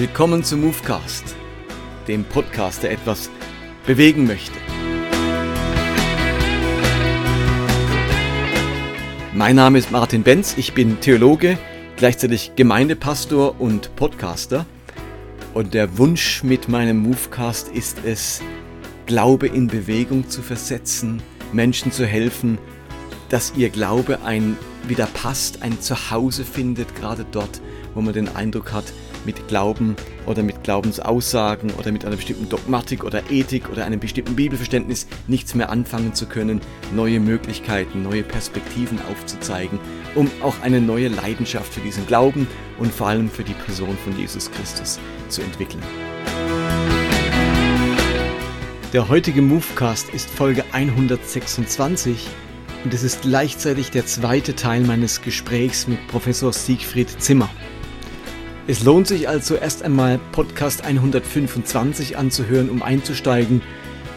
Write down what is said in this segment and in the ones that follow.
Willkommen zum Movecast, dem Podcast, der etwas bewegen möchte. Mein Name ist Martin Benz, ich bin Theologe, gleichzeitig Gemeindepastor und Podcaster. Und der Wunsch mit meinem Movecast ist es, Glaube in Bewegung zu versetzen, Menschen zu helfen, dass ihr Glaube ein wieder passt, ein Zuhause findet, gerade dort, wo man den Eindruck hat, mit Glauben oder mit Glaubensaussagen oder mit einer bestimmten Dogmatik oder Ethik oder einem bestimmten Bibelverständnis nichts mehr anfangen zu können, neue Möglichkeiten, neue Perspektiven aufzuzeigen, um auch eine neue Leidenschaft für diesen Glauben und vor allem für die Person von Jesus Christus zu entwickeln. Der heutige Movecast ist Folge 126 und es ist gleichzeitig der zweite Teil meines Gesprächs mit Professor Siegfried Zimmer. Es lohnt sich also erst einmal Podcast 125 anzuhören, um einzusteigen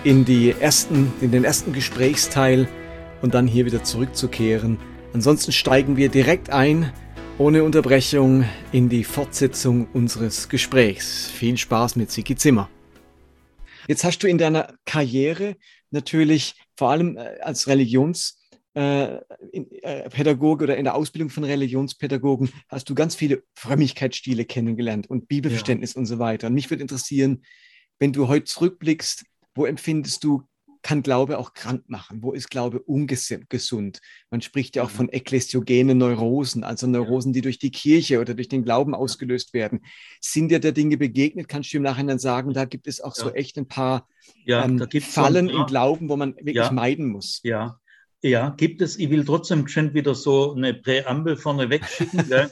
in, die ersten, in den ersten Gesprächsteil und dann hier wieder zurückzukehren. Ansonsten steigen wir direkt ein, ohne Unterbrechung, in die Fortsetzung unseres Gesprächs. Viel Spaß mit Siki Zimmer. Jetzt hast du in deiner Karriere natürlich vor allem äh, als Religions- äh, in, äh, Pädagoge oder in der Ausbildung von Religionspädagogen hast du ganz viele Frömmigkeitsstile kennengelernt und Bibelverständnis ja. und so weiter. Und mich würde interessieren, wenn du heute zurückblickst, wo empfindest du, kann Glaube auch krank machen? Wo ist Glaube ungesund? Man spricht ja auch mhm. von ekklesiogenen Neurosen, also Neurosen, die durch die Kirche oder durch den Glauben ausgelöst werden. Sind dir der Dinge begegnet? Kannst du im Nachhinein sagen, da gibt es auch ja. so echt ein paar ja, ähm, Fallen so im Glauben, wo man wirklich meiden muss? Ja, ja, gibt es. Ich will trotzdem schon wieder so eine Präambel vorne wegschicken.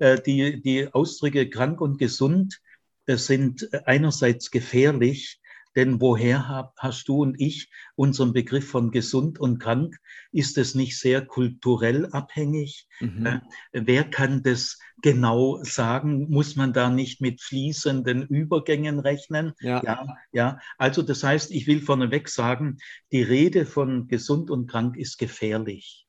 Äh, die, die Ausdrücke krank und gesund sind einerseits gefährlich, denn woher hast du und ich unseren Begriff von gesund und krank? Ist es nicht sehr kulturell abhängig? Mhm. Äh, wer kann das genau sagen? Muss man da nicht mit fließenden Übergängen rechnen? Ja. ja, ja. Also das heißt, ich will vorneweg sagen, die Rede von gesund und krank ist gefährlich,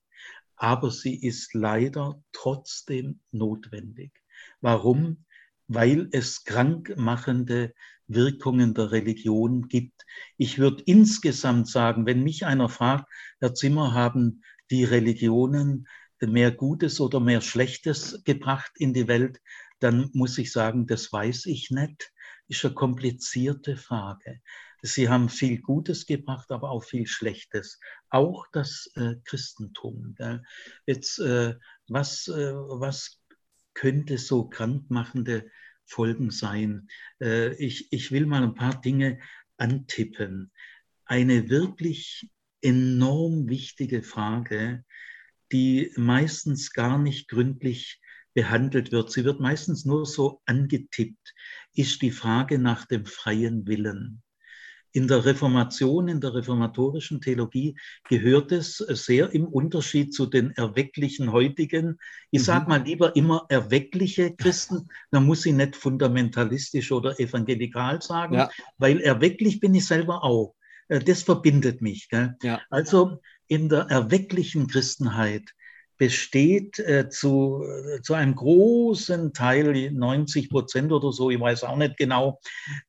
aber sie ist leider trotzdem notwendig. Warum? Weil es krankmachende Wirkungen der Religion gibt. Ich würde insgesamt sagen, wenn mich einer fragt, Herr Zimmer, haben die Religionen mehr Gutes oder mehr Schlechtes gebracht in die Welt, dann muss ich sagen, das weiß ich nicht. Ist eine komplizierte Frage. Sie haben viel Gutes gebracht, aber auch viel Schlechtes. Auch das äh, Christentum. Gell? Jetzt, äh, was, äh, was könnte so krankmachende Folgen sein. Äh, ich, ich will mal ein paar Dinge antippen. Eine wirklich enorm wichtige Frage, die meistens gar nicht gründlich behandelt wird. Sie wird meistens nur so angetippt, ist die Frage nach dem freien Willen. In der Reformation, in der reformatorischen Theologie gehört es sehr im Unterschied zu den erwecklichen heutigen. Ich mhm. sage mal lieber immer erweckliche Christen, dann muss ich nicht fundamentalistisch oder evangelikal sagen, ja. weil erwecklich bin ich selber auch. Äh, das verbindet mich. Ja. Also in der erwecklichen Christenheit besteht äh, zu, äh, zu einem großen Teil, 90 Prozent oder so, ich weiß auch nicht genau,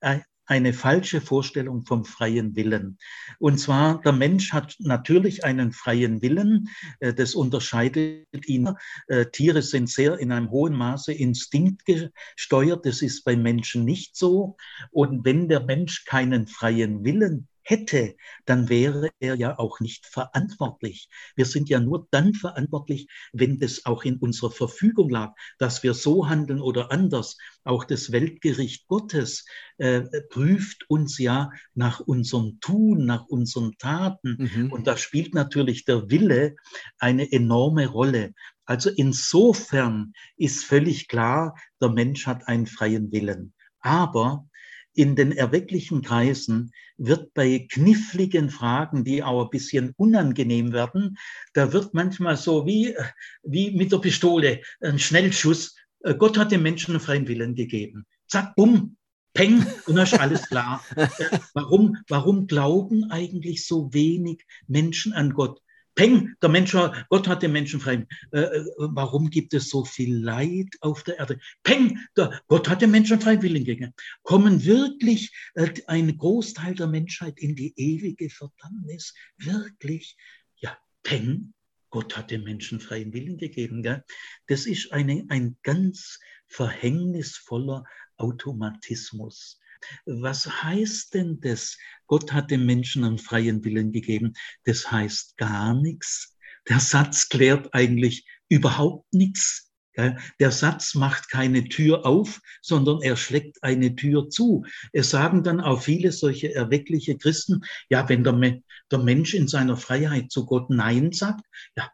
äh, eine falsche Vorstellung vom freien Willen. Und zwar, der Mensch hat natürlich einen freien Willen, äh, das unterscheidet ihn. Äh, Tiere sind sehr in einem hohen Maße instinktgesteuert, das ist bei Menschen nicht so. Und wenn der Mensch keinen freien Willen hätte, dann wäre er ja auch nicht verantwortlich. Wir sind ja nur dann verantwortlich, wenn das auch in unserer Verfügung lag, dass wir so handeln oder anders. Auch das Weltgericht Gottes äh, prüft uns ja nach unserem Tun, nach unseren Taten. Mhm. Und da spielt natürlich der Wille eine enorme Rolle. Also insofern ist völlig klar, der Mensch hat einen freien Willen. Aber in den erwecklichen Kreisen wird bei kniffligen Fragen, die auch ein bisschen unangenehm werden, da wird manchmal so wie, wie mit der Pistole ein Schnellschuss. Äh, Gott hat dem Menschen einen freien Willen gegeben. Zack, bumm, peng, und dann ist alles klar. Äh, warum, warum glauben eigentlich so wenig Menschen an Gott? Peng, der Mensch, Gott hat den Menschen frei. Äh, äh, warum gibt es so viel Leid auf der Erde? Peng, der, Gott hat den Menschen freiwillig gegeben. Kommen wirklich äh, ein Großteil der Menschheit in die ewige Verdammnis? Wirklich? Ja, Peng, Gott hat den Menschen freien Willen gegeben. Gell? Das ist eine, ein ganz verhängnisvoller Automatismus. Was heißt denn das? Gott hat dem Menschen einen freien Willen gegeben. Das heißt gar nichts. Der Satz klärt eigentlich überhaupt nichts. Der Satz macht keine Tür auf, sondern er schlägt eine Tür zu. Es sagen dann auch viele solche erweckliche Christen, ja, wenn der, der Mensch in seiner Freiheit zu Gott Nein sagt, ja,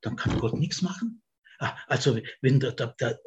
dann kann Gott nichts machen. Ah, also wenn der, der, der,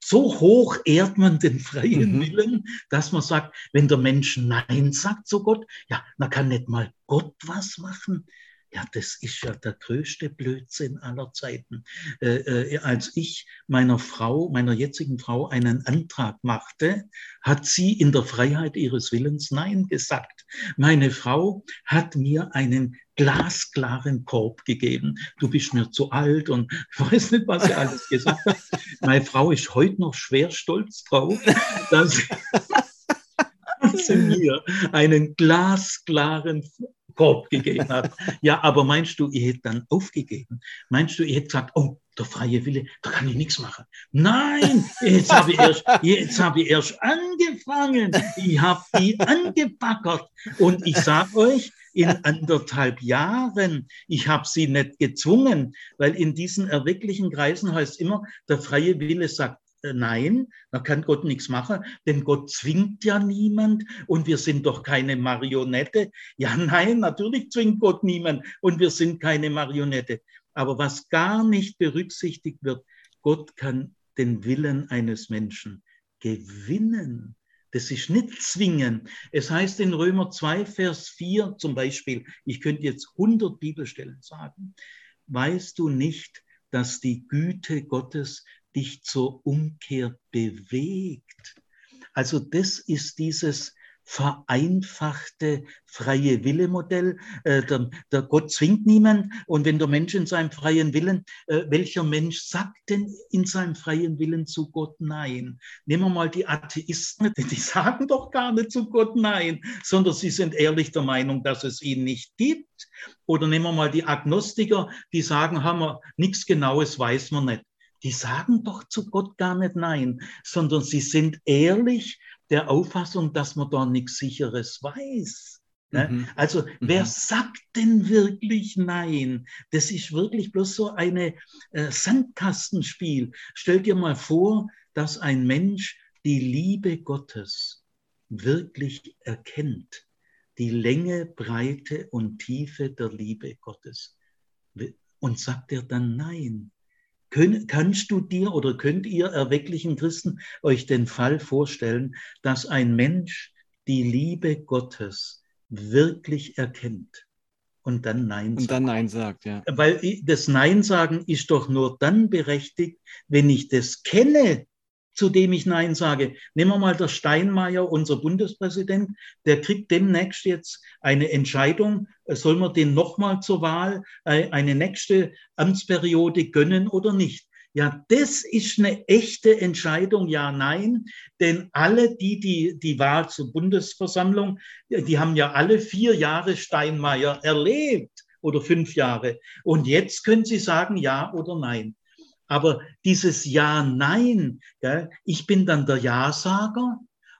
so hoch ehrt man den freien mhm. Willen, dass man sagt, wenn der Mensch Nein sagt zu Gott, ja, dann kann nicht mal Gott was machen. Ja, das ist ja der größte Blödsinn aller Zeiten. Äh, äh, als ich meiner Frau, meiner jetzigen Frau, einen Antrag machte, hat sie in der Freiheit ihres Willens Nein gesagt. Meine Frau hat mir einen glasklaren Korb gegeben. Du bist mir zu alt und ich weiß nicht, was sie alles gesagt hat. Meine Frau ist heute noch schwer stolz drauf, dass sie mir einen glasklaren Korb gegeben hat. Ja, aber meinst du, ich hätte dann aufgegeben? Meinst du, ich hätte gesagt, oh, der freie Wille, da kann ich nichts machen. Nein, jetzt habe ich erst, jetzt habe ich erst angefangen. Ich habe die angebackert. Und ich sage euch, in anderthalb Jahren, ich habe sie nicht gezwungen, weil in diesen erwecklichen Kreisen heißt immer, der freie Wille sagt nein, da kann Gott nichts machen, denn Gott zwingt ja niemand und wir sind doch keine Marionette. Ja, nein, natürlich zwingt Gott niemand und wir sind keine Marionette. Aber was gar nicht berücksichtigt wird, Gott kann den Willen eines Menschen gewinnen. Das ist nicht zwingen. Es heißt in Römer 2, Vers 4 zum Beispiel, ich könnte jetzt 100 Bibelstellen sagen, weißt du nicht, dass die Güte Gottes dich zur Umkehr bewegt. Also das ist dieses vereinfachte freie Wille-Modell. Äh, der, der, Gott zwingt niemand. Und wenn der Mensch in seinem freien Willen, äh, welcher Mensch sagt denn in seinem freien Willen zu Gott Nein? Nehmen wir mal die Atheisten, die sagen doch gar nicht zu Gott Nein, sondern sie sind ehrlich der Meinung, dass es ihn nicht gibt. Oder nehmen wir mal die Agnostiker, die sagen, haben wir nichts Genaues, weiß man nicht die sagen doch zu Gott gar nicht Nein, sondern sie sind ehrlich der Auffassung, dass man da nichts Sicheres weiß. Ne? Mhm. Also mhm. wer sagt denn wirklich Nein? Das ist wirklich bloß so eine äh, Sandkastenspiel. Stell dir mal vor, dass ein Mensch die Liebe Gottes wirklich erkennt, die Länge, Breite und Tiefe der Liebe Gottes. Und sagt er dann Nein? Kön kannst du dir oder könnt ihr erwecklichen Christen euch den Fall vorstellen, dass ein Mensch die Liebe Gottes wirklich erkennt und dann Nein sagt? Und dann Nein sagt, ja. Weil das Nein sagen ist doch nur dann berechtigt, wenn ich das kenne, zu dem ich Nein sage. Nehmen wir mal der Steinmeier, unser Bundespräsident, der kriegt demnächst jetzt eine Entscheidung, soll man den nochmal zur Wahl äh, eine nächste Amtsperiode gönnen oder nicht. Ja, das ist eine echte Entscheidung, ja, nein, denn alle, die die, die Wahl zur Bundesversammlung, die haben ja alle vier Jahre Steinmeier erlebt oder fünf Jahre. Und jetzt können sie sagen ja oder nein. Aber dieses Ja, Nein, gell, ich bin dann der Ja-Sager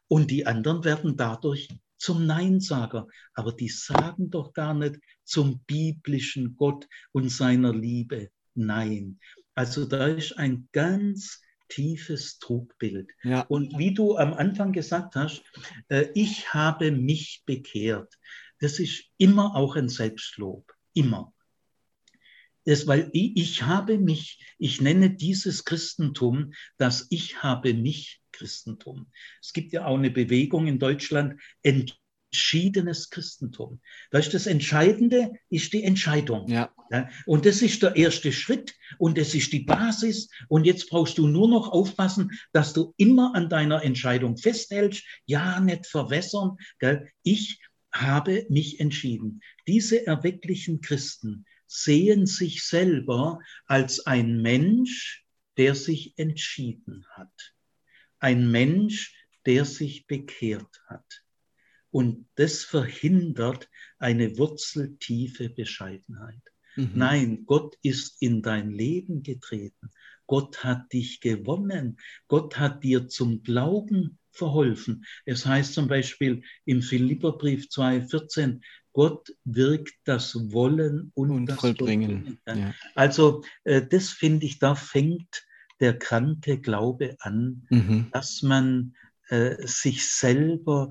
und die anderen werden dadurch zum Neinsager. Aber die sagen doch gar nicht zum biblischen Gott und seiner Liebe Nein. Also da ist ein ganz tiefes Trugbild. Ja. Und wie du am Anfang gesagt hast, äh, ich habe mich bekehrt. Das ist immer auch ein Selbstlob. Immer ist, weil ich, habe mich, ich nenne dieses Christentum das Ich habe mich Christentum. Es gibt ja auch eine Bewegung in Deutschland, entschiedenes Christentum. Da ist das Entscheidende, ist die Entscheidung. Ja. ja. Und das ist der erste Schritt und das ist die Basis. Und jetzt brauchst du nur noch aufpassen, dass du immer an deiner Entscheidung festhältst. Ja, nicht verwässern. Gell? Ich habe mich entschieden. Diese erwecklichen Christen, sehen sich selber als ein Mensch, der sich entschieden hat. Ein Mensch, der sich bekehrt hat. Und das verhindert eine wurzeltiefe Bescheidenheit. Mhm. Nein, Gott ist in dein Leben getreten. Gott hat dich gewonnen. Gott hat dir zum Glauben verholfen. Es heißt zum Beispiel im Philipperbrief 2,14, Gott wirkt das Wollen und, und das Vollbringen. Ja. Also äh, das finde ich, da fängt der kranke Glaube an, mhm. dass man äh, sich selber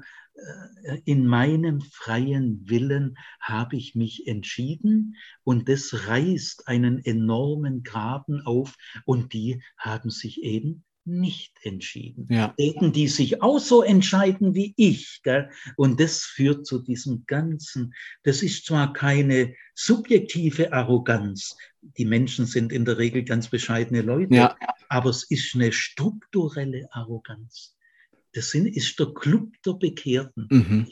äh, in meinem freien Willen habe ich mich entschieden und das reißt einen enormen Graben auf und die haben sich eben nicht entschieden. Ja. Denken die sich auch so entscheiden wie ich. Gell? Und das führt zu diesem Ganzen. Das ist zwar keine subjektive Arroganz. Die Menschen sind in der Regel ganz bescheidene Leute, ja. aber es ist eine strukturelle Arroganz. Das ist der Club der Bekehrten. Mhm.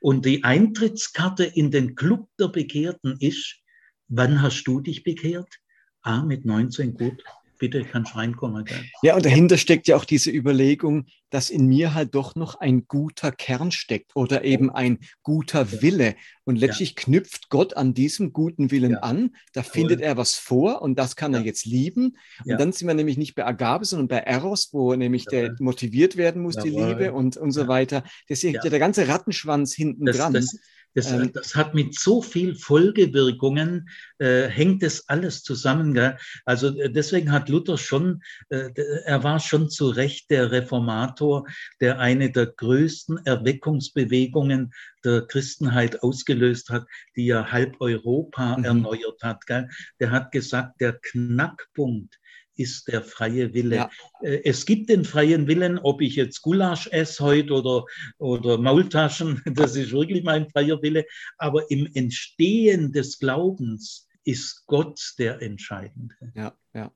Und die Eintrittskarte in den Club der Bekehrten ist, wann hast du dich bekehrt? Ah, mit 19, gut bitte kannst reinkommen. Gell? Ja, und dahinter steckt ja auch diese Überlegung, dass in mir halt doch noch ein guter Kern steckt oder eben ein guter Wille. Und letztlich ja. knüpft Gott an diesem guten Willen ja. an. Da findet er was vor und das kann er jetzt lieben. Und dann sind wir nämlich nicht bei Agape, sondern bei Eros, wo nämlich der motiviert werden muss, die Liebe und, und so weiter. Deswegen ja. der ganze Rattenschwanz hinten das, dran. Das, das, ähm, das, hat mit so viel Folgewirkungen, äh, hängt das alles zusammen. Gell? Also äh, deswegen hat Luther schon, äh, er war schon zu Recht der Reformator, der eine der größten Erweckungsbewegungen der Christenheit ausgelöst hat, die ja halb Europa mhm. erneuert hat. Gell? Der hat gesagt, der Knackpunkt ist der freie Wille. Ja. Äh, es gibt den freien Willen, ob ich jetzt Gulasch esse heute oder, oder Maultaschen, das ist wirklich mein freier Wille. Aber im Entstehen des Glaubens ist Gott der Entscheidende. Ja, ja.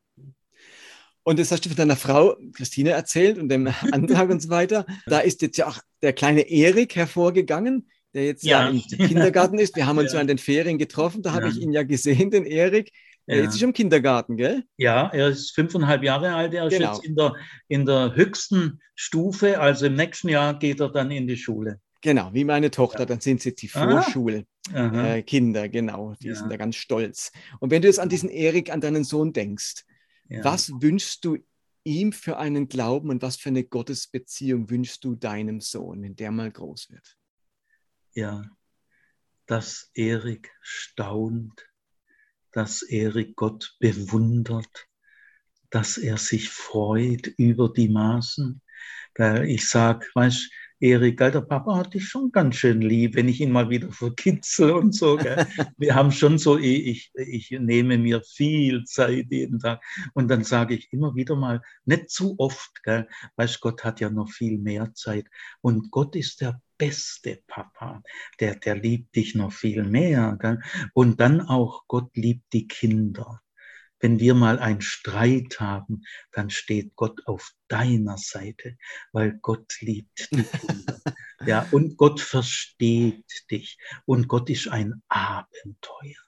Und das hast du von deiner Frau Christine erzählt und dem Antrag und so weiter. Da ist jetzt ja auch der kleine Erik hervorgegangen, der jetzt ja, ja im Kindergarten ist. Wir haben uns ja, ja an den Ferien getroffen, da habe ich ihn ja gesehen, den Erik. Ja. Jetzt ist im Kindergarten, gell? Ja, er ist fünfeinhalb Jahre alt. Er genau. ist jetzt in der, in der höchsten Stufe. Also im nächsten Jahr geht er dann in die Schule. Genau, wie meine Tochter. Ja. Dann sind sie die Vorschulkinder, äh, genau. Die ja. sind da ganz stolz. Und wenn du jetzt an diesen Erik, an deinen Sohn denkst, was wünschst du ihm für einen Glauben und was für eine Gottesbeziehung wünschst du deinem Sohn, wenn der mal groß wird? Ja, dass Erik staunt dass Erik Gott bewundert, dass er sich freut über die Maßen. Ich sag, weißt Erik, der Papa hat dich schon ganz schön lieb, wenn ich ihn mal wieder verkitzel und so. Gell? Wir haben schon so, ich, ich nehme mir viel Zeit jeden Tag und dann sage ich immer wieder mal, nicht zu oft, gell? weißt Gott hat ja noch viel mehr Zeit und Gott ist der beste Papa, der, der liebt dich noch viel mehr. Gell? Und dann auch, Gott liebt die Kinder. Wenn wir mal einen Streit haben, dann steht Gott auf deiner Seite, weil Gott liebt die Kinder. ja, und Gott versteht dich und Gott ist ein Abenteuer.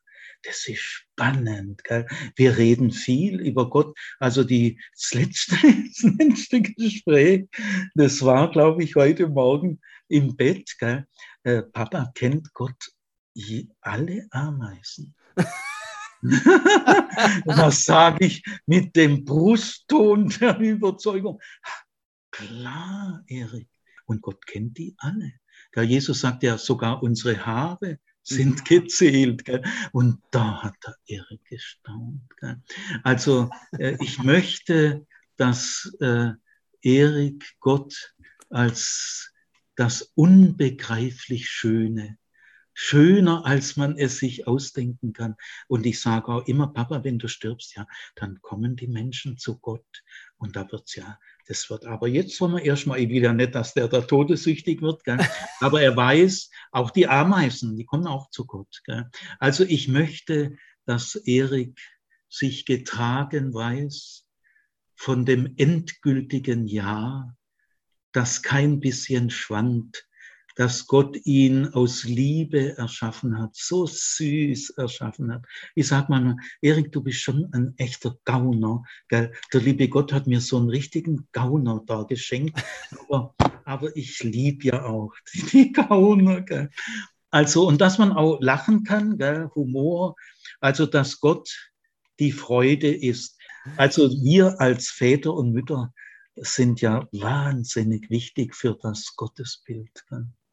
Das ist spannend. Gell? Wir reden viel über Gott. Also die, das letzte, das letzte Gespräch, das war, glaube ich, heute Morgen im Bett. Gell? Äh, Papa kennt Gott alle Ameisen. das sage ich mit dem Brustton der Überzeugung. Klar, Erik. Und Gott kennt die alle. Der Jesus sagt ja sogar unsere Haare sind gezählt. Gell? Und da hat der Erik gestaunt. Gell? Also äh, ich möchte, dass äh, Erik Gott als das unbegreiflich Schöne, schöner als man es sich ausdenken kann. Und ich sage auch immer, Papa, wenn du stirbst, ja, dann kommen die Menschen zu Gott. Und da wird's ja, das wird, aber jetzt wollen wir erstmal, ja nicht, dass der da todesüchtig wird, gell? aber er weiß, auch die Ameisen, die kommen auch zu Gott. Gell? Also ich möchte, dass Erik sich getragen weiß von dem endgültigen Ja, das kein bisschen schwand, dass Gott ihn aus Liebe erschaffen hat, so süß erschaffen hat. Ich sag mal, Erik, du bist schon ein echter Gauner. Gell? Der liebe Gott hat mir so einen richtigen Gauner da geschenkt, aber, aber ich liebe ja auch die Gauner. Gell? Also, und dass man auch lachen kann, gell? Humor, also dass Gott die Freude ist. Also wir als Väter und Mütter sind ja wahnsinnig wichtig für das Gottesbild.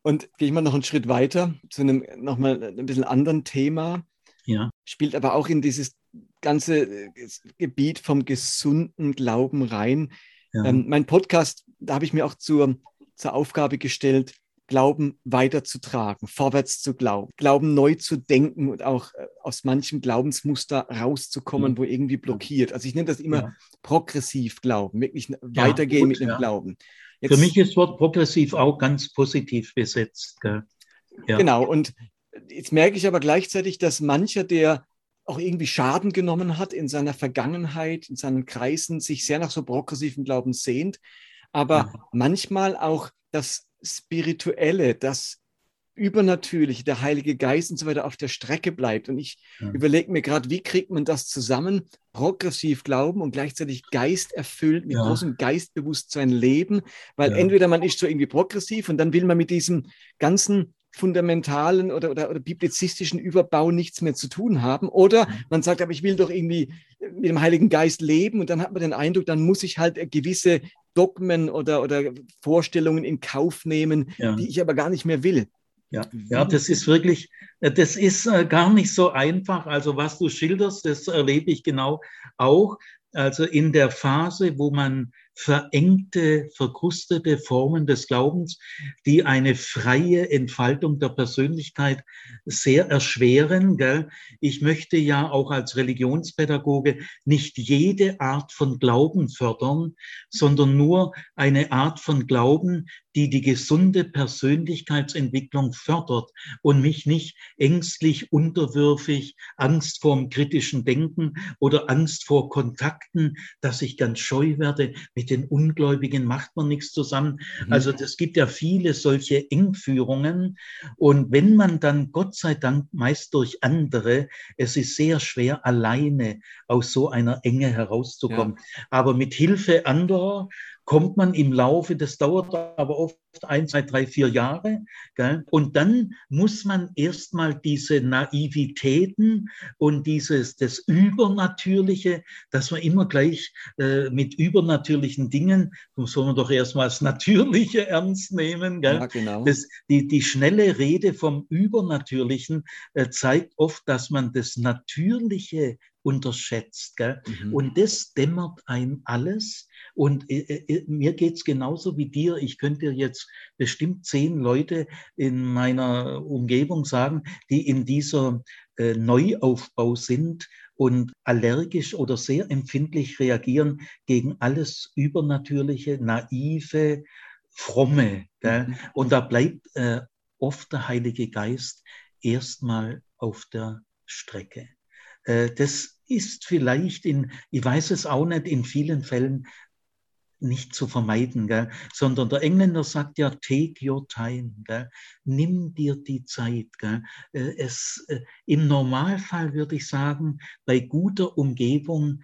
Und gehe ich mal noch einen Schritt weiter zu einem nochmal ein bisschen anderen Thema. Ja. Spielt aber auch in dieses ganze äh, Gebiet vom gesunden Glauben rein. Ja. Ähm, mein Podcast, da habe ich mir auch zur, zur Aufgabe gestellt, Glauben weiterzutragen, vorwärts zu glauben, Glauben neu zu denken und auch äh, aus manchem Glaubensmuster rauszukommen, ja. wo irgendwie blockiert. Also ich nenne das immer ja. progressiv Glauben, wirklich weitergehen gut, mit dem Glauben. Jetzt, Für mich ist das Wort progressiv auch ganz positiv besetzt. Genau, und jetzt merke ich aber gleichzeitig, dass mancher, der auch irgendwie Schaden genommen hat in seiner Vergangenheit, in seinen Kreisen, sich sehr nach so progressiven Glauben sehnt, aber manchmal auch das Spirituelle, das Übernatürliche, der Heilige Geist und so weiter auf der Strecke bleibt. Und ich ja. überlege mir gerade, wie kriegt man das zusammen? Progressiv glauben und gleichzeitig Geist erfüllt, mit ja. großem Geistbewusstsein leben, weil ja. entweder man ist so irgendwie progressiv und dann will man mit diesem ganzen fundamentalen oder, oder, oder biblizistischen Überbau nichts mehr zu tun haben. Oder man sagt, aber ich will doch irgendwie mit dem Heiligen Geist leben und dann hat man den Eindruck, dann muss ich halt gewisse Dogmen oder, oder Vorstellungen in Kauf nehmen, ja. die ich aber gar nicht mehr will. Ja, ja, das ist wirklich, das ist äh, gar nicht so einfach. Also was du schilderst, das erlebe ich genau auch. Also in der Phase, wo man verengte, verkrustete Formen des Glaubens, die eine freie Entfaltung der Persönlichkeit sehr erschweren. Gell? Ich möchte ja auch als Religionspädagoge nicht jede Art von Glauben fördern, sondern nur eine Art von Glauben, die die gesunde Persönlichkeitsentwicklung fördert und mich nicht ängstlich, unterwürfig, Angst vorm kritischen Denken oder Angst vor Kontakten, dass ich ganz scheu werde. Mit den Ungläubigen macht man nichts zusammen. Mhm. Also es gibt ja viele solche Engführungen. Und wenn man dann, Gott sei Dank, meist durch andere, es ist sehr schwer, alleine aus so einer Enge herauszukommen. Ja. Aber mit Hilfe anderer kommt man im Laufe, das dauert aber oft ein, zwei, drei, vier Jahre. Gell? Und dann muss man erstmal diese Naivitäten und dieses, das Übernatürliche, dass man immer gleich äh, mit übernatürlichen Dingen, soll man doch erstmal das Natürliche ernst nehmen. Gell? Ja, genau. das, die, die schnelle Rede vom Übernatürlichen äh, zeigt oft, dass man das Natürliche unterschätzt. Gell? Mhm. Und das dämmert ein alles. Und äh, äh, mir geht's genauso wie dir. Ich könnte jetzt bestimmt zehn Leute in meiner Umgebung sagen, die in dieser äh, Neuaufbau sind und allergisch oder sehr empfindlich reagieren gegen alles Übernatürliche, Naive, Fromme. Mhm. Und da bleibt äh, oft der Heilige Geist erstmal auf der Strecke. Äh, das ist vielleicht in, ich weiß es auch nicht, in vielen Fällen nicht zu vermeiden, gell? sondern der Engländer sagt ja, take your time, gell? nimm dir die Zeit. Gell? Äh, es, äh, Im Normalfall würde ich sagen, bei guter Umgebung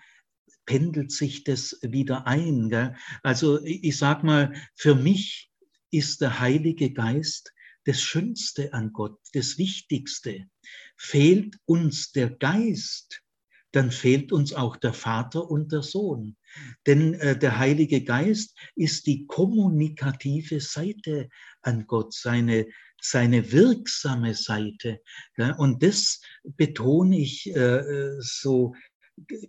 pendelt sich das wieder ein. Gell? Also ich, sage mal, für mich ist der Heilige Geist das Schönste an Gott, das Wichtigste. Fehlt uns der Geist, dann fehlt uns auch der Vater und der Sohn. Denn äh, der Heilige Geist ist die kommunikative Seite an Gott, seine, seine wirksame Seite. Ja, und das betone ich äh, so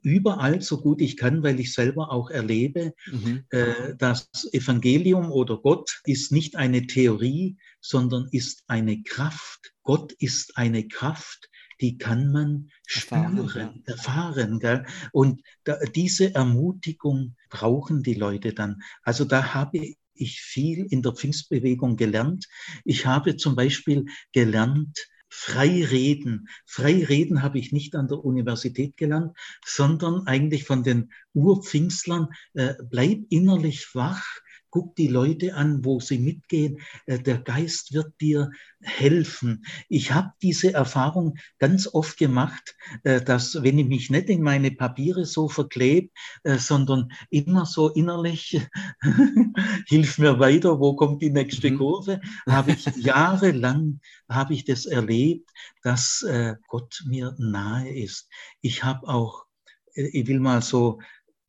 überall so gut ich kann, weil ich selber auch erlebe, mhm. äh, das Evangelium oder Gott ist nicht eine Theorie, sondern ist eine Kraft. Gott ist eine Kraft, die kann man spüren, erfahren. erfahren gell? Und da, diese Ermutigung brauchen die Leute dann. Also da habe ich viel in der Pfingstbewegung gelernt. Ich habe zum Beispiel gelernt, frei reden. Frei reden habe ich nicht an der Universität gelernt, sondern eigentlich von den Urpfingstlern. Äh, bleib innerlich wach, guck die Leute an, wo sie mitgehen. Äh, der Geist wird dir helfen. Ich habe diese Erfahrung ganz oft gemacht, äh, dass wenn ich mich nicht in meine Papiere so verklebe, äh, sondern immer so innerlich, hilf mir weiter, wo kommt die nächste mhm. Kurve, habe ich jahrelang, habe ich das erlebt, dass Gott mir nahe ist. Ich habe auch, ich will mal so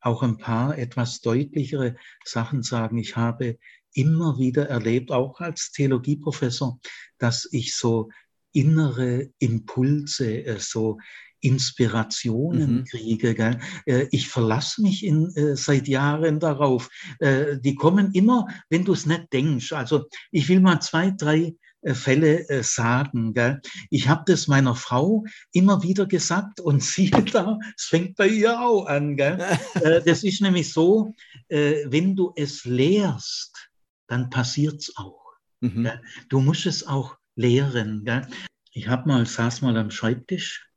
auch ein paar etwas deutlichere Sachen sagen. Ich habe immer wieder erlebt, auch als Theologieprofessor, dass ich so innere Impulse, äh, so Inspirationen mhm. kriege. Gell? Äh, ich verlasse mich in, äh, seit Jahren darauf. Die kommen immer, wenn du es nicht denkst. Also ich will mal zwei, drei Fälle äh, sagen. Gell? Ich habe das meiner Frau immer wieder gesagt und siehe da, es fängt bei ihr auch an. Gell? Äh, das ist nämlich so, wenn du es lehrst, dann passiert es auch. Mhm. Du musst es auch lehren. Gell? Ich habe mal, saß mal am Schreibtisch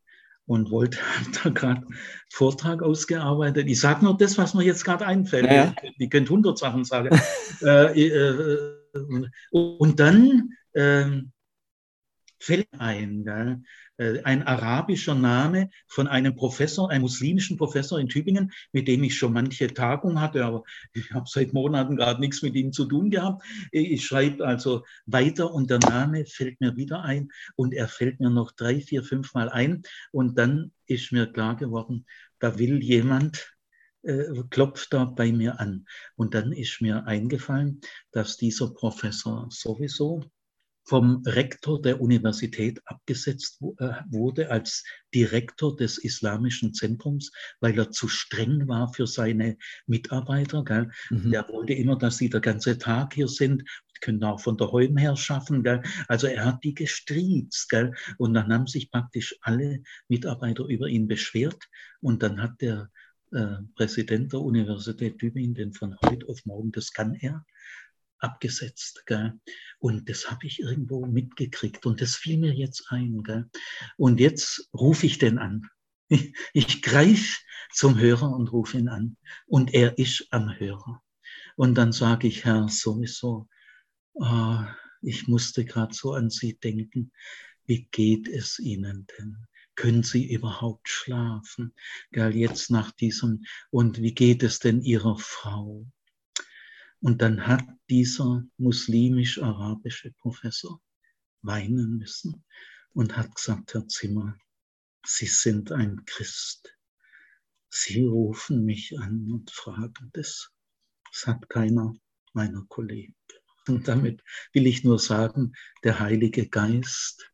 und wollte da gerade Vortrag ausgearbeitet. Ich sage nur das, was mir jetzt gerade einfällt. Ja. Ich, könnte hundert Sachen sagen. und dann ähm, fällt ein. Gell? Äh, ein arabischer Name von einem Professor, einem muslimischen Professor in Tübingen, mit dem ich schon manche Tagung hatte, aber ich habe seit Monaten gerade nichts mit ihm zu tun gehabt. Ich schreibe also weiter und der Name fällt mir wieder ein und er fällt mir noch drei, vier, fünf Mal ein und dann ist mir klar geworden, da will jemand äh, klopft da bei mir an. Und dann ist mir eingefallen, dass dieser Professor sowieso vom Rektor der Universität abgesetzt äh, wurde als Direktor des Islamischen Zentrums, weil er zu streng war für seine Mitarbeiter. Gell? Mhm. Der wollte immer, dass sie der ganze Tag hier sind, können auch von daheim her schaffen. Gell? Also er hat die gestriezt. Gell? Und dann haben sich praktisch alle Mitarbeiter über ihn beschwert. Und dann hat der äh, Präsident der Universität Tübingen, den von heute auf morgen, das kann er, abgesetzt. Gell? Und das habe ich irgendwo mitgekriegt und das fiel mir jetzt ein. Gell? Und jetzt rufe ich den an. Ich, ich greife zum Hörer und rufe ihn an. Und er ist am Hörer. Und dann sage ich, Herr, sowieso, oh, ich musste gerade so an Sie denken. Wie geht es Ihnen denn? Können Sie überhaupt schlafen? Gell, jetzt nach diesem, und wie geht es denn Ihrer Frau? Und dann hat dieser muslimisch-arabische Professor weinen müssen und hat gesagt, Herr Zimmer, Sie sind ein Christ. Sie rufen mich an und fragen das. Das hat keiner meiner Kollegen. Und damit will ich nur sagen, der Heilige Geist,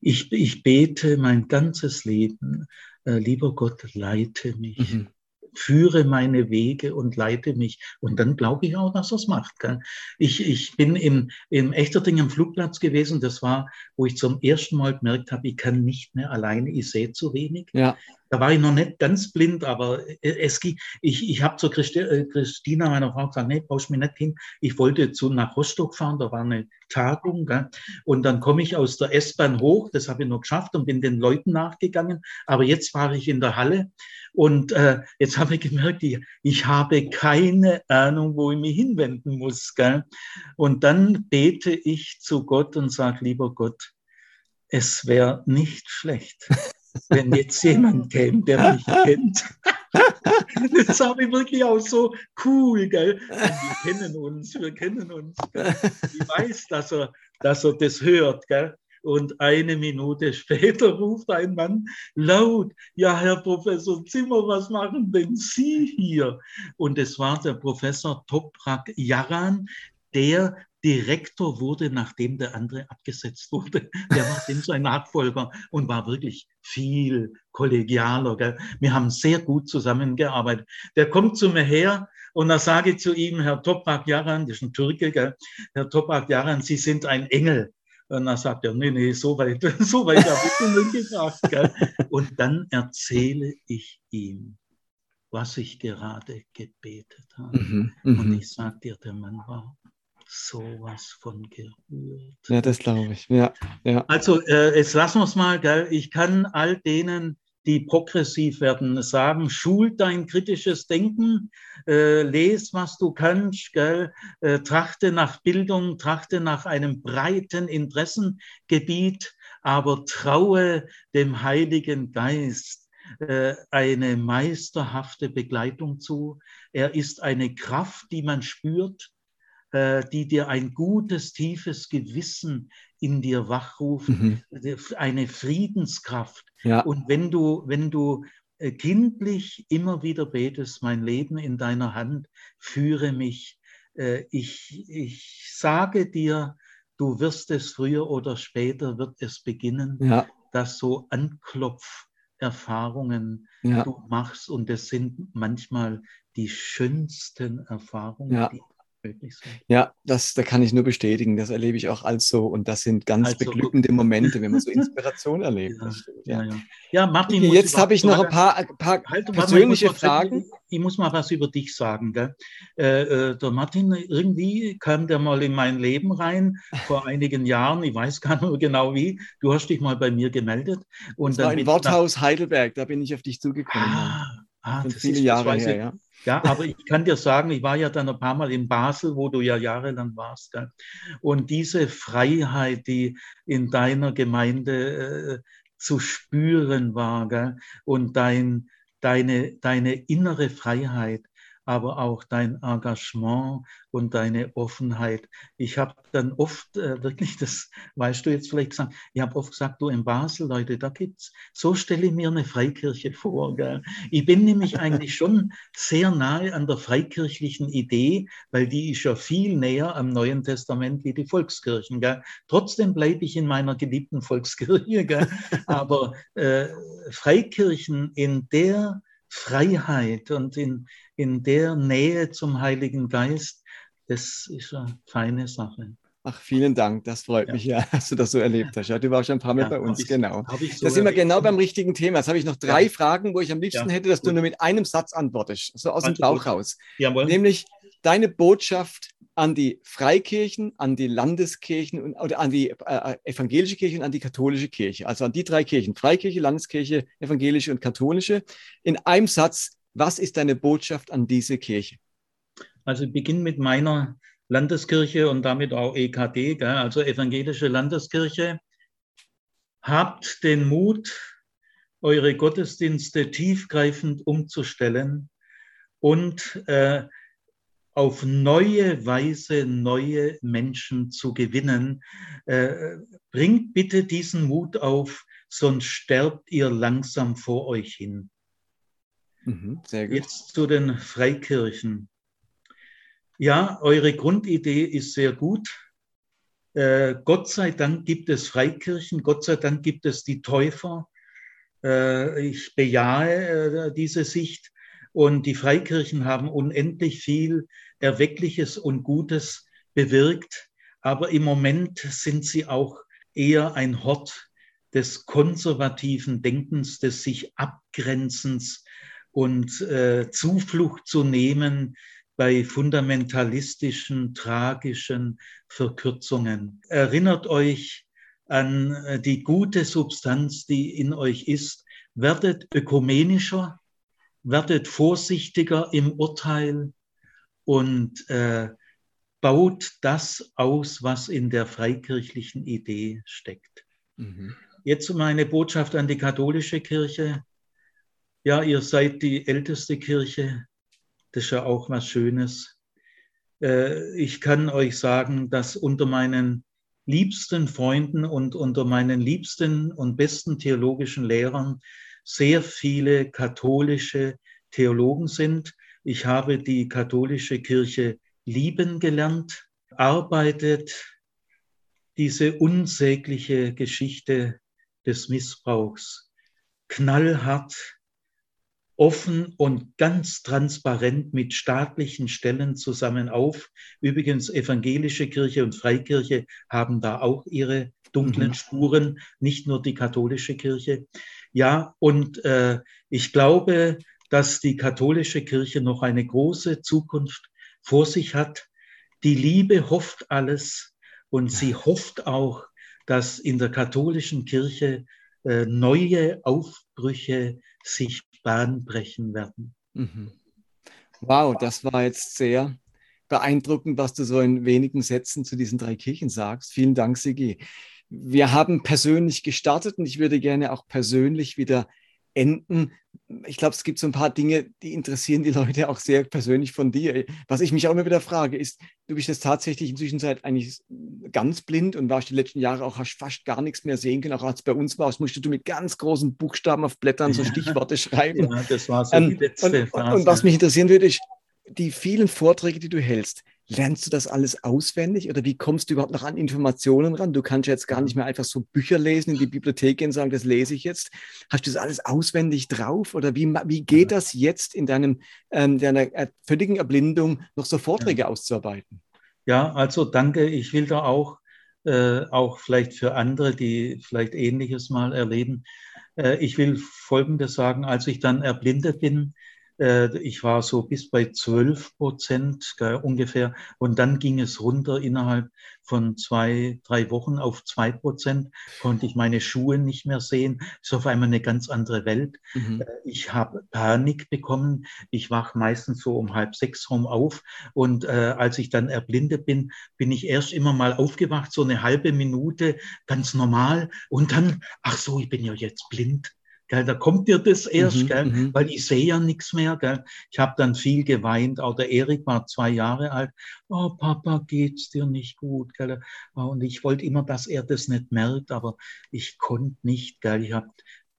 ich, ich bete mein ganzes Leben, äh, lieber Gott, leite mich. Mhm führe meine Wege und leite mich. Und dann glaube ich auch, dass er es macht. Ich, ich bin im, im Echterding am Flugplatz gewesen. Das war, wo ich zum ersten Mal gemerkt habe, ich kann nicht mehr alleine, ich sehe zu wenig. Ja. Da war ich noch nicht ganz blind, aber es ging, ich, ich habe Christi, äh, Christina, meiner Frau, gesagt, nee, brauchst mich nicht hin. Ich wollte zu nach Rostock fahren, da war eine Tagung. Gell? Und dann komme ich aus der S-Bahn hoch, das habe ich noch geschafft und bin den Leuten nachgegangen. Aber jetzt war ich in der Halle und äh, jetzt habe ich gemerkt, ich, ich habe keine Ahnung, wo ich mich hinwenden muss. Gell? Und dann bete ich zu Gott und sage, lieber Gott, es wäre nicht schlecht, wenn jetzt jemand käme, der mich kennt. Das habe ich wirklich auch so cool, gell? wir kennen uns, wir kennen uns. Gell? Ich weiß, dass er, dass er das hört, gell? Und eine Minute später ruft ein Mann laut, ja, Herr Professor Zimmer, was machen denn Sie hier? Und es war der Professor Toprak Yaran, der Direktor wurde, nachdem der andere abgesetzt wurde. Der war dem sein Nachfolger und war wirklich viel kollegialer. Gell? Wir haben sehr gut zusammengearbeitet. Der kommt zu mir her und da sage ich zu ihm, Herr Toprak Yaran, das ist ein Türke, gell? Herr Toprak Yaran, Sie sind ein Engel. Und dann sagt er, nee, nee, so weit, so weit habe ich nicht gedacht. Gell? Und dann erzähle ich ihm, was ich gerade gebetet habe. Mhm, und mhm. ich sage dir, der Mann war sowas von gerührt. Ja, das glaube ich. Ja, ja. Also, äh, jetzt lassen wir es mal, gell? Ich kann all denen, die progressiv werden, sagen, schul dein kritisches Denken, äh, les, was du kannst, gell? Äh, trachte nach Bildung, trachte nach einem breiten Interessengebiet, aber traue dem Heiligen Geist äh, eine meisterhafte Begleitung zu. Er ist eine Kraft, die man spürt, die dir ein gutes, tiefes Gewissen in dir wachruft, mhm. eine Friedenskraft. Ja. Und wenn du, wenn du äh, kindlich immer wieder betest, mein Leben in deiner Hand, führe mich. Äh, ich, ich sage dir, du wirst es früher oder später, wird es beginnen, ja. dass so Anklopferfahrungen ja. du machst. Und das sind manchmal die schönsten Erfahrungen, die möglich sein. Ja, das, da kann ich nur bestätigen. Das erlebe ich auch als so. Und das sind ganz also, beglückende Momente, wenn man so Inspiration erlebt. Ja, ja. ja, ja. Martin, okay, jetzt habe ich noch ein paar, ein paar halt, persönliche mal, ich Fragen. Ich muss mal was über dich sagen. Gell? Äh, äh, der Martin, irgendwie kam der mal in mein Leben rein vor einigen Jahren. Ich weiß gar nicht genau wie. Du hast dich mal bei mir gemeldet. Und das war im Worthaus Heidelberg. Da bin ich auf dich zugekommen. Ah, ah, viele Jahre her, ja. Ja, aber ich kann dir sagen, ich war ja dann ein paar Mal in Basel, wo du ja jahrelang warst. Gell? Und diese Freiheit, die in deiner Gemeinde äh, zu spüren war, gell? und dein, deine, deine innere Freiheit, aber auch dein Engagement und deine Offenheit. Ich habe dann oft äh, wirklich, das weißt du jetzt vielleicht gesagt, ich habe oft gesagt, du in Basel, Leute, da gibt's, so stelle ich mir eine Freikirche vor. Gell? Ich bin nämlich eigentlich schon sehr nahe an der freikirchlichen Idee, weil die ist ja viel näher am Neuen Testament wie die Volkskirchen. Gell? Trotzdem bleibe ich in meiner geliebten Volkskirche. Gell? Aber äh, Freikirchen in der Freiheit und in, in der Nähe zum Heiligen Geist, das ist eine feine Sache. Ach, vielen Dank. Das freut ja. mich ja, dass du das so erlebt hast. Ja, du warst schon ein paar Mal ja, bei uns, ich, genau. So da sind wir genau beim richtigen Thema. Jetzt habe ich noch drei ja. Fragen, wo ich am liebsten hätte, dass du nur mit einem Satz antwortest, so aus also dem Bauch gut. raus. Jawohl. Nämlich deine Botschaft an die Freikirchen, an die Landeskirchen und, oder an die äh, evangelische Kirche und an die katholische Kirche. Also an die drei Kirchen, Freikirche, Landeskirche, evangelische und katholische. In einem Satz, was ist deine Botschaft an diese Kirche? Also ich beginne mit meiner Landeskirche und damit auch EKD, also evangelische Landeskirche. Habt den Mut, eure Gottesdienste tiefgreifend umzustellen und äh, auf neue Weise neue Menschen zu gewinnen. Äh, bringt bitte diesen Mut auf, sonst sterbt ihr langsam vor euch hin. Mhm, Jetzt zu den Freikirchen. Ja, eure Grundidee ist sehr gut. Äh, Gott sei Dank gibt es Freikirchen, Gott sei Dank gibt es die Täufer. Äh, ich bejahe äh, diese Sicht. Und die Freikirchen haben unendlich viel Erweckliches und Gutes bewirkt. Aber im Moment sind sie auch eher ein Hort des konservativen Denkens, des sich Abgrenzens und äh, Zuflucht zu nehmen bei fundamentalistischen, tragischen Verkürzungen. Erinnert euch an äh, die gute Substanz, die in euch ist. Werdet ökumenischer, werdet vorsichtiger im Urteil, und äh, baut das aus, was in der freikirchlichen Idee steckt. Mhm. Jetzt meine Botschaft an die katholische Kirche. Ja, ihr seid die älteste Kirche. Das ist ja auch was Schönes. Äh, ich kann euch sagen, dass unter meinen liebsten Freunden und unter meinen liebsten und besten theologischen Lehrern sehr viele katholische Theologen sind ich habe die katholische Kirche lieben gelernt, arbeitet diese unsägliche Geschichte des Missbrauchs knallhart, offen und ganz transparent mit staatlichen Stellen zusammen auf. Übrigens, evangelische Kirche und Freikirche haben da auch ihre dunklen mhm. Spuren, nicht nur die katholische Kirche. Ja, und äh, ich glaube, dass die katholische Kirche noch eine große Zukunft vor sich hat. Die Liebe hofft alles und sie hofft auch, dass in der katholischen Kirche äh, neue Aufbrüche sich bahnbrechen werden. Mhm. Wow, das war jetzt sehr beeindruckend, was du so in wenigen Sätzen zu diesen drei Kirchen sagst. Vielen Dank, Sigi. Wir haben persönlich gestartet und ich würde gerne auch persönlich wieder enden. Ich glaube, es gibt so ein paar Dinge, die interessieren die Leute auch sehr persönlich von dir. Was ich mich auch immer wieder frage, ist, du bist jetzt tatsächlich inzwischen seit eigentlich ganz blind und warst die letzten Jahre auch, hast fast gar nichts mehr sehen können. Auch als bei uns warst, musstest du mit ganz großen Buchstaben auf Blättern so Stichworte schreiben. Ja, das war so ähm, die letzte und, Phase. Und was mich interessieren würde, ist, die vielen Vorträge, die du hältst, lernst du das alles auswendig oder wie kommst du überhaupt noch an Informationen ran? Du kannst jetzt gar nicht mehr einfach so Bücher lesen, in die Bibliothek gehen und sagen, das lese ich jetzt. Hast du das alles auswendig drauf oder wie, wie geht das jetzt in deinem, ähm, deiner äh, völligen Erblindung noch so Vorträge ja. auszuarbeiten? Ja, also danke. Ich will da auch, äh, auch vielleicht für andere, die vielleicht Ähnliches mal erleben, äh, ich will Folgendes sagen. Als ich dann erblindet bin, ich war so bis bei 12 Prozent ungefähr. Und dann ging es runter innerhalb von zwei, drei Wochen auf zwei Prozent. Konnte ich meine Schuhe nicht mehr sehen. Ist auf einmal eine ganz andere Welt. Mhm. Äh, ich habe Panik bekommen. Ich wach meistens so um halb sechs rum auf. Und äh, als ich dann erblindet bin, bin ich erst immer mal aufgewacht, so eine halbe Minute, ganz normal. Und dann, ach so, ich bin ja jetzt blind. Gell, da kommt dir das erst, mhm, gell, mhm. weil ich sehe ja nichts mehr. Gell. Ich habe dann viel geweint. Auch der Erik war zwei Jahre alt. Oh, Papa, geht's dir nicht gut? Gell. Und ich wollte immer, dass er das nicht merkt, aber ich konnte nicht. Gell. Ich habe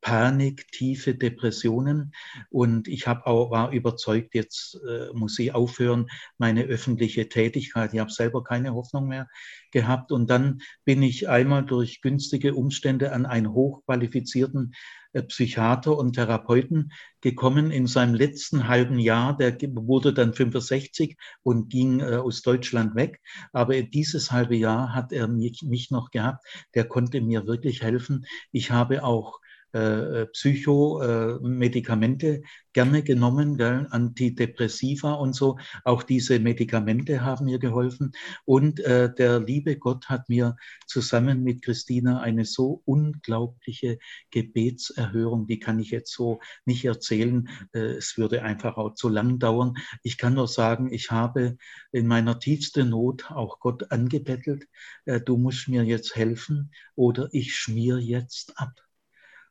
Panik, tiefe Depressionen. Und ich habe auch, war überzeugt, jetzt äh, muss ich aufhören, meine öffentliche Tätigkeit. Ich habe selber keine Hoffnung mehr gehabt. Und dann bin ich einmal durch günstige Umstände an einen hochqualifizierten äh, Psychiater und Therapeuten gekommen in seinem letzten halben Jahr. Der wurde dann 65 und ging äh, aus Deutschland weg. Aber dieses halbe Jahr hat er mich, mich noch gehabt. Der konnte mir wirklich helfen. Ich habe auch äh, Psychomedikamente äh, gerne genommen, gell? Antidepressiva und so. Auch diese Medikamente haben mir geholfen. Und äh, der liebe Gott hat mir zusammen mit Christina eine so unglaubliche Gebetserhörung, die kann ich jetzt so nicht erzählen. Äh, es würde einfach auch zu lang dauern. Ich kann nur sagen, ich habe in meiner tiefsten Not auch Gott angebettelt, äh, du musst mir jetzt helfen oder ich schmier jetzt ab.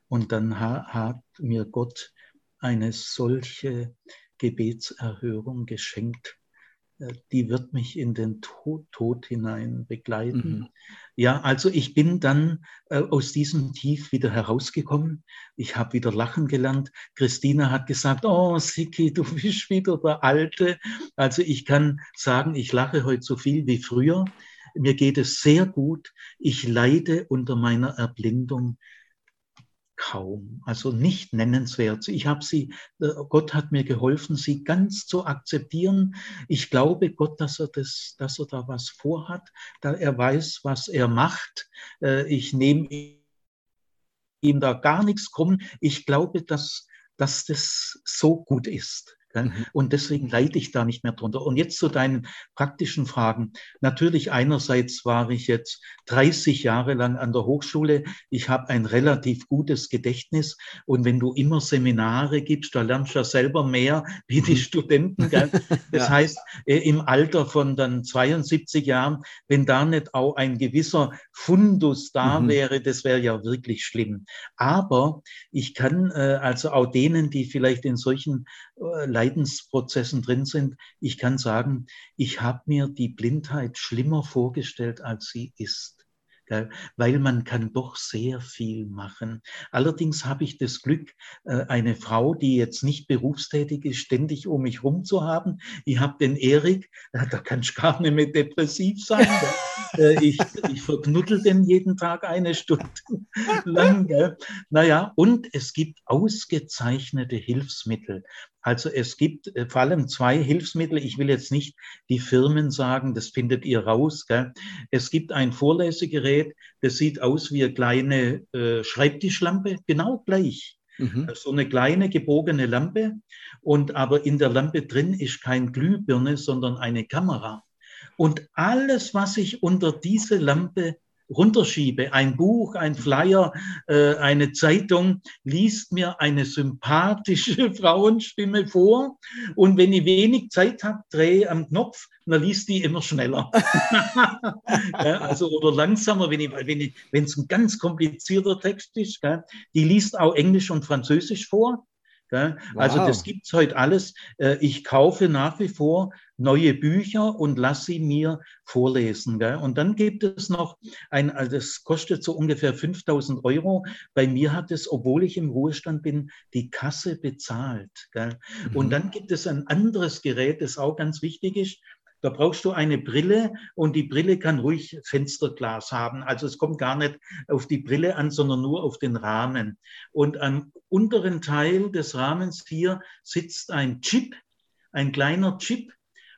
Und dann hat mir Gott eine solche Gebetserhörung geschenkt. Äh, die wird mich in den Tod, Tod hinein begleiten. Mhm. Ja, also ich bin dann äh, aus diesem Tief wieder herausgekommen. Ich habe wieder lachen gelernt. Christina hat gesagt, oh Siki, du bist wieder der Alte. Also ich kann sagen, ich lache heute so viel wie früher. Mir geht es sehr gut. Ich leide unter meiner Erblindung kaum, also nicht nennenswert. Ich habe sie, äh, Gott hat mir geholfen, sie ganz zu akzeptieren. Ich glaube Gott, dass er das, dass er da was vorhat, da er weiß, was er macht. Äh, ich nehme ihm da gar nichts krumm. Ich glaube, dass, dass das so gut ist. Mhm. Und deswegen leide ich da nicht mehr drunter. Und jetzt zu deinen praktischen Fragen. Natürlich einerseits war ich jetzt 30 Jahre lang an der Hochschule. Ich habe ein relativ gutes Gedächtnis. Und wenn du immer Seminare gibst, da lernst du ja selber mehr wie die mhm. Studenten. Gell? Das ja. heißt, äh, im Alter von dann 72 Jahren, wenn da nicht auch ein gewisser Fundus da mhm. wäre, das wäre ja wirklich schlimm. Aber ich kann äh, also auch denen, die vielleicht in solchen Leidensprozessen drin sind. Ich kann sagen, ich habe mir die Blindheit schlimmer vorgestellt, als sie ist weil man kann doch sehr viel machen. Allerdings habe ich das Glück, äh, eine Frau, die jetzt nicht berufstätig ist, ständig um mich rum zu haben. Ich habe den Erik, da kann ich gar nicht mehr depressiv sein. Äh, ich, ich verknuddel den jeden Tag eine Stunde lang. Naja, und es gibt ausgezeichnete Hilfsmittel. Also es gibt äh, vor allem zwei Hilfsmittel. Ich will jetzt nicht die Firmen sagen, das findet ihr raus. Gell? Es gibt ein Vorlesegerät, das sieht aus wie eine kleine äh, Schreibtischlampe, genau gleich. Mhm. So eine kleine gebogene Lampe und aber in der Lampe drin ist kein Glühbirne, sondern eine Kamera. Und alles, was ich unter diese Lampe runterschiebe, ein Buch, ein Flyer, äh, eine Zeitung, liest mir eine sympathische Frauenstimme vor. Und wenn ich wenig Zeit habe, drehe am Knopf, dann liest die immer schneller. ja, also oder langsamer, wenn es wenn wenn ein ganz komplizierter Text ist. Gell? Die liest auch Englisch und Französisch vor. Also wow. Also das gibt es heute alles. Äh, ich kaufe nach wie vor neue Bücher und lasse sie mir vorlesen. Und dann gibt es noch ein, also das kostet so ungefähr 5000 Euro. Bei mir hat es, obwohl ich im Ruhestand bin, die Kasse bezahlt. Und mhm. dann gibt es ein anderes Gerät, das auch ganz wichtig ist. Da brauchst du eine Brille und die Brille kann ruhig Fensterglas haben. Also es kommt gar nicht auf die Brille an, sondern nur auf den Rahmen. Und am unteren Teil des Rahmens hier sitzt ein Chip, ein kleiner Chip.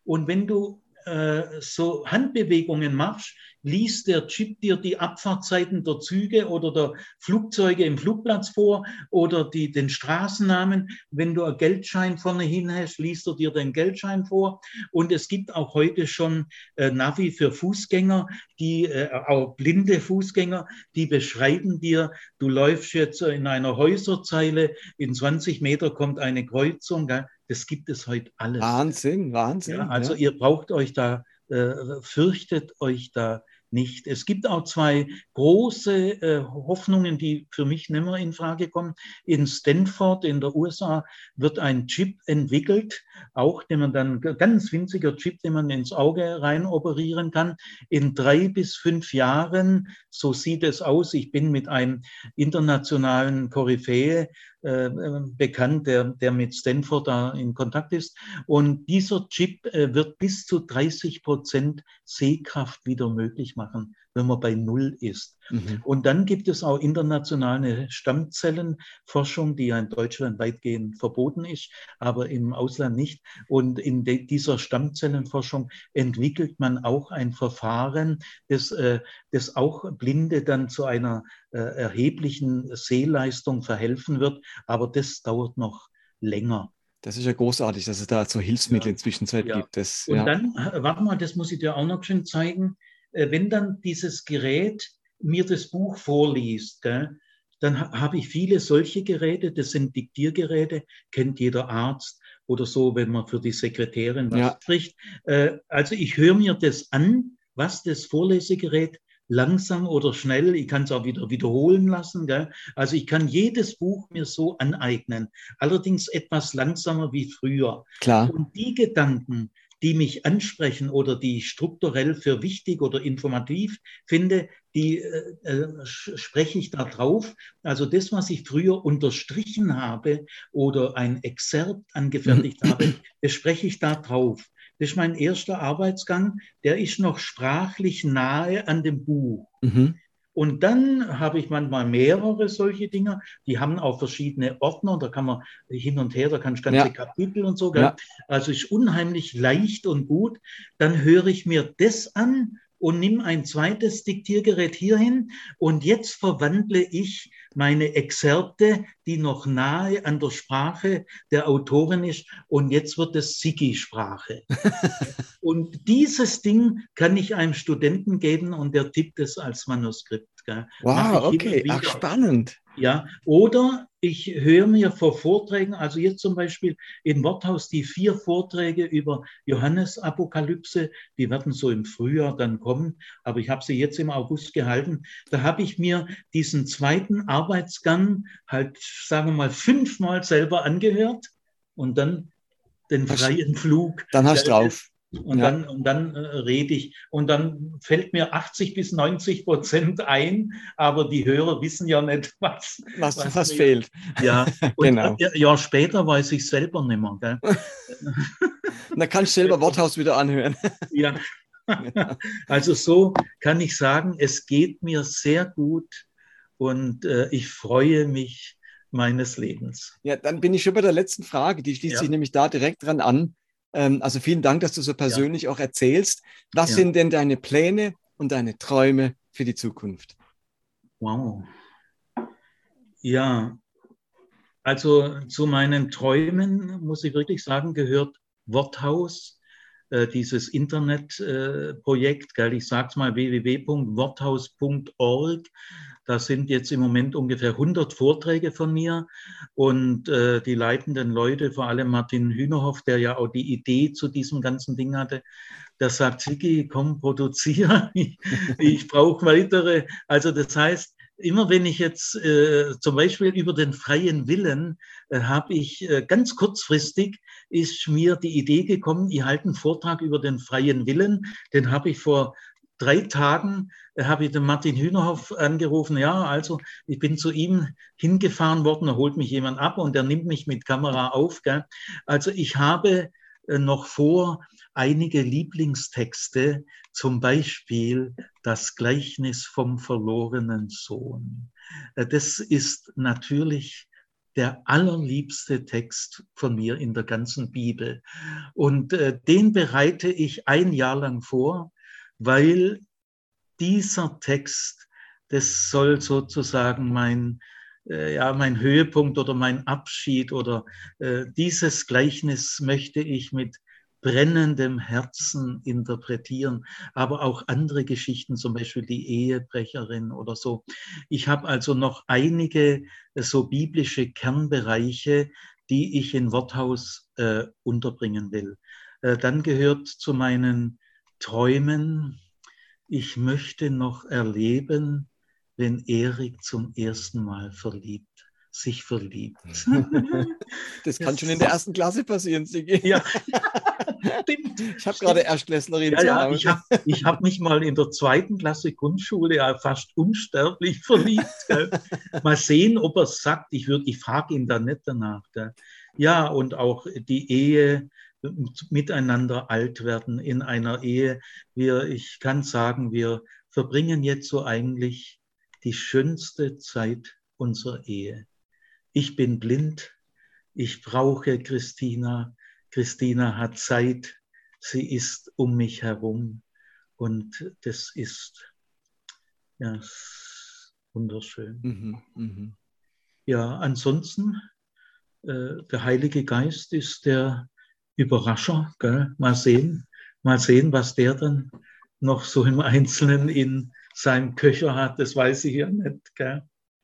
Und wenn du äh, so Handbewegungen machst, liest der Chip dir die Abfahrtzeiten der Züge oder der Flugzeuge im Flugplatz vor oder die, den Straßennamen. Wenn du einen Geldschein vorne hin hast, liest er dir den Geldschein vor. Und es gibt auch heute schon äh, Navi für Fußgänger, die äh, auch blinde Fußgänger, die beschreiben dir, du läufst jetzt in einer Häuserzeile, in 20 Meter kommt eine Kreuzung. Gell? Das gibt es heute alles. Wahnsinn, Wahnsinn. Ja, also ja. ihr braucht euch da, äh, fürchtet euch da nicht. Es gibt auch zwei große äh, Hoffnungen, die für mich nicht mehr in Frage kommen. In Stanford in der USA wird ein Chip entwickelt, auch den man dann ganz winziger Chip, den man ins Auge rein operieren kann. In drei bis fünf Jahren, so sieht es aus. Ich bin mit einem internationalen Koryphäe äh, bekannt, der, der mit Stanford da in Kontakt ist. Und dieser Chip äh, wird bis zu 30 Prozent Sehkraft wieder möglich machen wenn man bei Null ist. Mhm. Und dann gibt es auch internationale Stammzellenforschung, die ja in Deutschland weitgehend verboten ist, aber im Ausland nicht. Und in dieser Stammzellenforschung entwickelt man auch ein Verfahren, das, äh, das auch Blinde dann zu einer äh, erheblichen Sehleistung verhelfen wird. Aber das dauert noch länger. Das ist ja großartig, dass es da so Hilfsmittel ja. inzwischen ja. gibt. Das, und ja. dann, äh, warte mal, das muss ich dir auch noch schön zeigen. Äh, wenn dann dieses Gerät mir das Buch vorliest, gell, dann habe ich viele solche Geräte, das sind Diktiergeräte, kennt jeder Arzt oder so, wenn man für die Sekretärin was ja. spricht. Äh, also ich höre mir das an, was das Vorlesegerät langsam oder schnell, ich kann es auch wieder wiederholen lassen. Gell? Also ich kann jedes Buch mir so aneignen, allerdings etwas langsamer wie früher. Klar. Und die Gedanken, die mich ansprechen oder die ich strukturell für wichtig oder informativ finde, die äh, äh spreche ich da drauf. Also das, was ich früher unterstrichen habe oder ein Exzerpt angefertigt habe, das spreche ich da drauf. Das ist mein erster Arbeitsgang, der ist noch sprachlich nahe an dem Buch. Mhm. Und dann habe ich manchmal mehrere solche Dinge, die haben auch verschiedene Ordner, da kann man hin und her, da kann ich ganze ja. Kapitel und so. Ja. Also ist unheimlich leicht und gut. Dann höre ich mir das an und nimm ein zweites Diktiergerät hierhin und jetzt verwandle ich meine Exzerpte, die noch nahe an der Sprache der Autorin ist und jetzt wird es Sigi-Sprache. und dieses Ding kann ich einem Studenten geben und der tippt es als Manuskript. Gell? Wow, okay, Ach, spannend. Ja, oder ich höre mir vor Vorträgen, also jetzt zum Beispiel im Worthaus die vier Vorträge über Johannes Apokalypse, die werden so im Frühjahr dann kommen, aber ich habe sie jetzt im August gehalten. Da habe ich mir diesen zweiten Arbeitsgang halt, sagen wir mal, fünfmal selber angehört und dann den freien Flug. Dann hast du drauf. Und ja. dann, und dann äh, rede ich. Und dann fällt mir 80 bis 90 Prozent ein, aber die Hörer wissen ja nicht, was, was, was, was fehlt. Ja, und genau. ein Jahr später weiß ich selber nicht mehr. Gell? dann kannst du selber Worthaus wieder anhören. ja. Also so kann ich sagen, es geht mir sehr gut und äh, ich freue mich meines Lebens. Ja, dann bin ich schon bei der letzten Frage, die schließt ja. sich nämlich da direkt dran an. Ähm, also vielen Dank, dass du so persönlich ja. auch erzählst. Was ja. sind denn deine Pläne und deine Träume für die Zukunft? Wow. Ja, also zu meinen Träumen, muss ich wirklich sagen, gehört Worthaus äh, dieses Internetprojekt, äh, ich sage es mal www.worthaus.org. Da sind jetzt im Moment ungefähr 100 Vorträge von mir und äh, die leitenden Leute, vor allem Martin Hühnerhoff, der ja auch die Idee zu diesem ganzen Ding hatte, der sagt, Sigi, komm, produziere, ich, ich brauche weitere. Also das heißt, immer wenn ich jetzt äh, zum Beispiel über den freien Willen äh, habe ich äh, ganz kurzfristig ist mir die Idee gekommen, ich halte einen Vortrag über den freien Willen. Den habe ich vor drei Tagen äh, habe ich den Martin Hühnerhoff angerufen. Ja, also ich bin zu ihm hingefahren worden, da holt mich jemand ab und er nimmt mich mit Kamera auf. Gell? Also ich habe noch vor, einige Lieblingstexte, zum Beispiel das Gleichnis vom verlorenen Sohn. Äh, das ist natürlich der allerliebste Text von mir in der ganzen Bibel. Und äh, den bereite ich ein Jahr lang vor, weil dieser Text, das soll sozusagen mein, äh, ja, mein Höhepunkt oder mein Abschied oder äh, dieses Gleichnis möchte ich mit brennendem Herzen interpretieren, aber auch andere Geschichten, zum Beispiel die Ehebrecherin oder so. Ich habe also noch einige äh, so biblische Kernbereiche, die ich in Worthaus äh, unterbringen will. Äh, dann gehört zu meinen Träumen, ich möchte noch erleben, wenn Erik zum ersten Mal verliebt sich verliebt. Das kann das schon in der ersten Klasse passieren, Sigi. Ja. Ich habe gerade Erstklässlerin ja, ja, Ich habe hab mich mal in der zweiten Klasse Grundschule ja fast unsterblich verliebt. Gell. Mal sehen, ob er es sagt. Ich, ich frage ihn da nicht danach. Gell. Ja, und auch die Ehe, miteinander alt werden in einer Ehe. Wir, ich kann sagen, wir verbringen jetzt so eigentlich die schönste Zeit unserer Ehe. Ich bin blind, ich brauche Christina, Christina hat Zeit, sie ist um mich herum und das ist ja wunderschön. Mhm, mh. Ja, ansonsten, äh, der Heilige Geist ist der Überrascher. Gell? Mal sehen, mal sehen, was der dann noch so im Einzelnen in seinem Köcher hat. Das weiß ich ja nicht. Gell?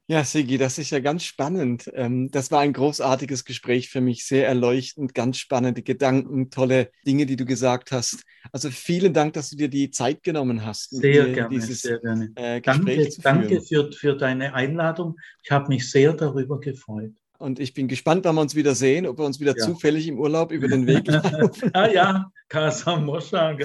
Ja, Sigi, das ist ja ganz spannend. Ähm, das war ein großartiges Gespräch für mich, sehr erleuchtend, ganz spannende Gedanken, tolle Dinge, die du gesagt hast. Also vielen Dank, dass du dir die Zeit genommen hast. Sehr gerne, dieses, sehr gerne. Äh, danke, danke für, für deine Einladung. Ich habe mich sehr darüber gefreut. Und ich bin gespannt, wann wir uns wieder sehen, ob wir uns wieder ja. zufällig im Urlaub über den Weg laufen. ah ja, Casa Moscha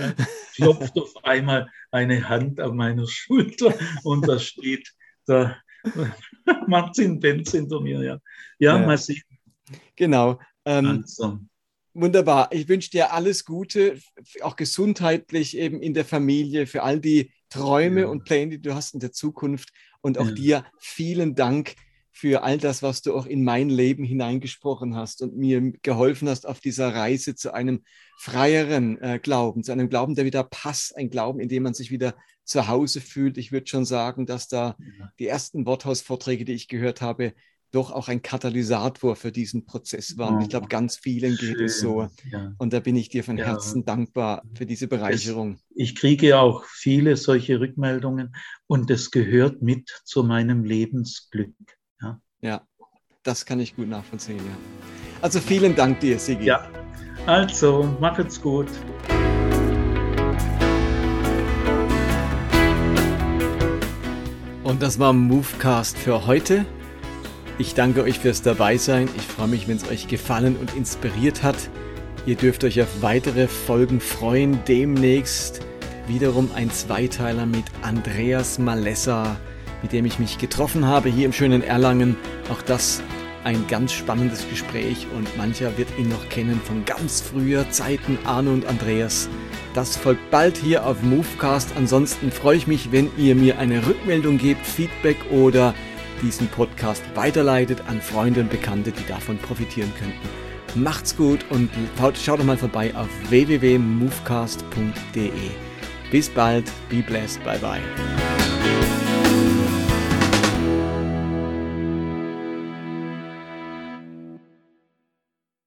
klopft auf einmal eine Hand an meiner Schulter und da steht der Martin Benz hinter mir, ja. Ja, ja. mal sehen. Genau. Ähm, also. Wunderbar. Ich wünsche dir alles Gute, auch gesundheitlich eben in der Familie, für all die Träume ja. und Pläne, die du hast in der Zukunft. Und auch dir vielen Dank für all das, was du auch in mein Leben hineingesprochen hast und mir geholfen hast auf dieser Reise zu einem freieren äh, Glauben, zu einem Glauben, der wieder passt, ein Glauben, in dem man sich wieder zu Hause fühlt. Ich würde schon sagen, dass da ja. die ersten Worthausvorträge, die ich gehört habe, doch auch ein Katalysator für diesen Prozess waren. Oh, ich glaube, ganz vielen schön. geht es so. Ja. Und da bin ich dir von ja. Herzen dankbar für diese Bereicherung. Es, ich kriege auch viele solche Rückmeldungen und es gehört mit zu meinem Lebensglück. Ja, das kann ich gut nachvollziehen. Ja. Also vielen Dank dir, Sigi. Ja, also macht's gut. Und das war Movecast für heute. Ich danke euch fürs Dabeisein. Ich freue mich, wenn es euch gefallen und inspiriert hat. Ihr dürft euch auf weitere Folgen freuen. Demnächst wiederum ein Zweiteiler mit Andreas Malessa, mit dem ich mich getroffen habe hier im schönen Erlangen. Auch das ein ganz spannendes Gespräch und mancher wird ihn noch kennen von ganz früher Zeiten, Arno und Andreas. Das folgt bald hier auf Movecast. Ansonsten freue ich mich, wenn ihr mir eine Rückmeldung gebt, Feedback oder diesen Podcast weiterleitet an Freunde und Bekannte, die davon profitieren könnten. Macht's gut und schaut doch mal vorbei auf www.movecast.de. Bis bald, be blessed, bye bye.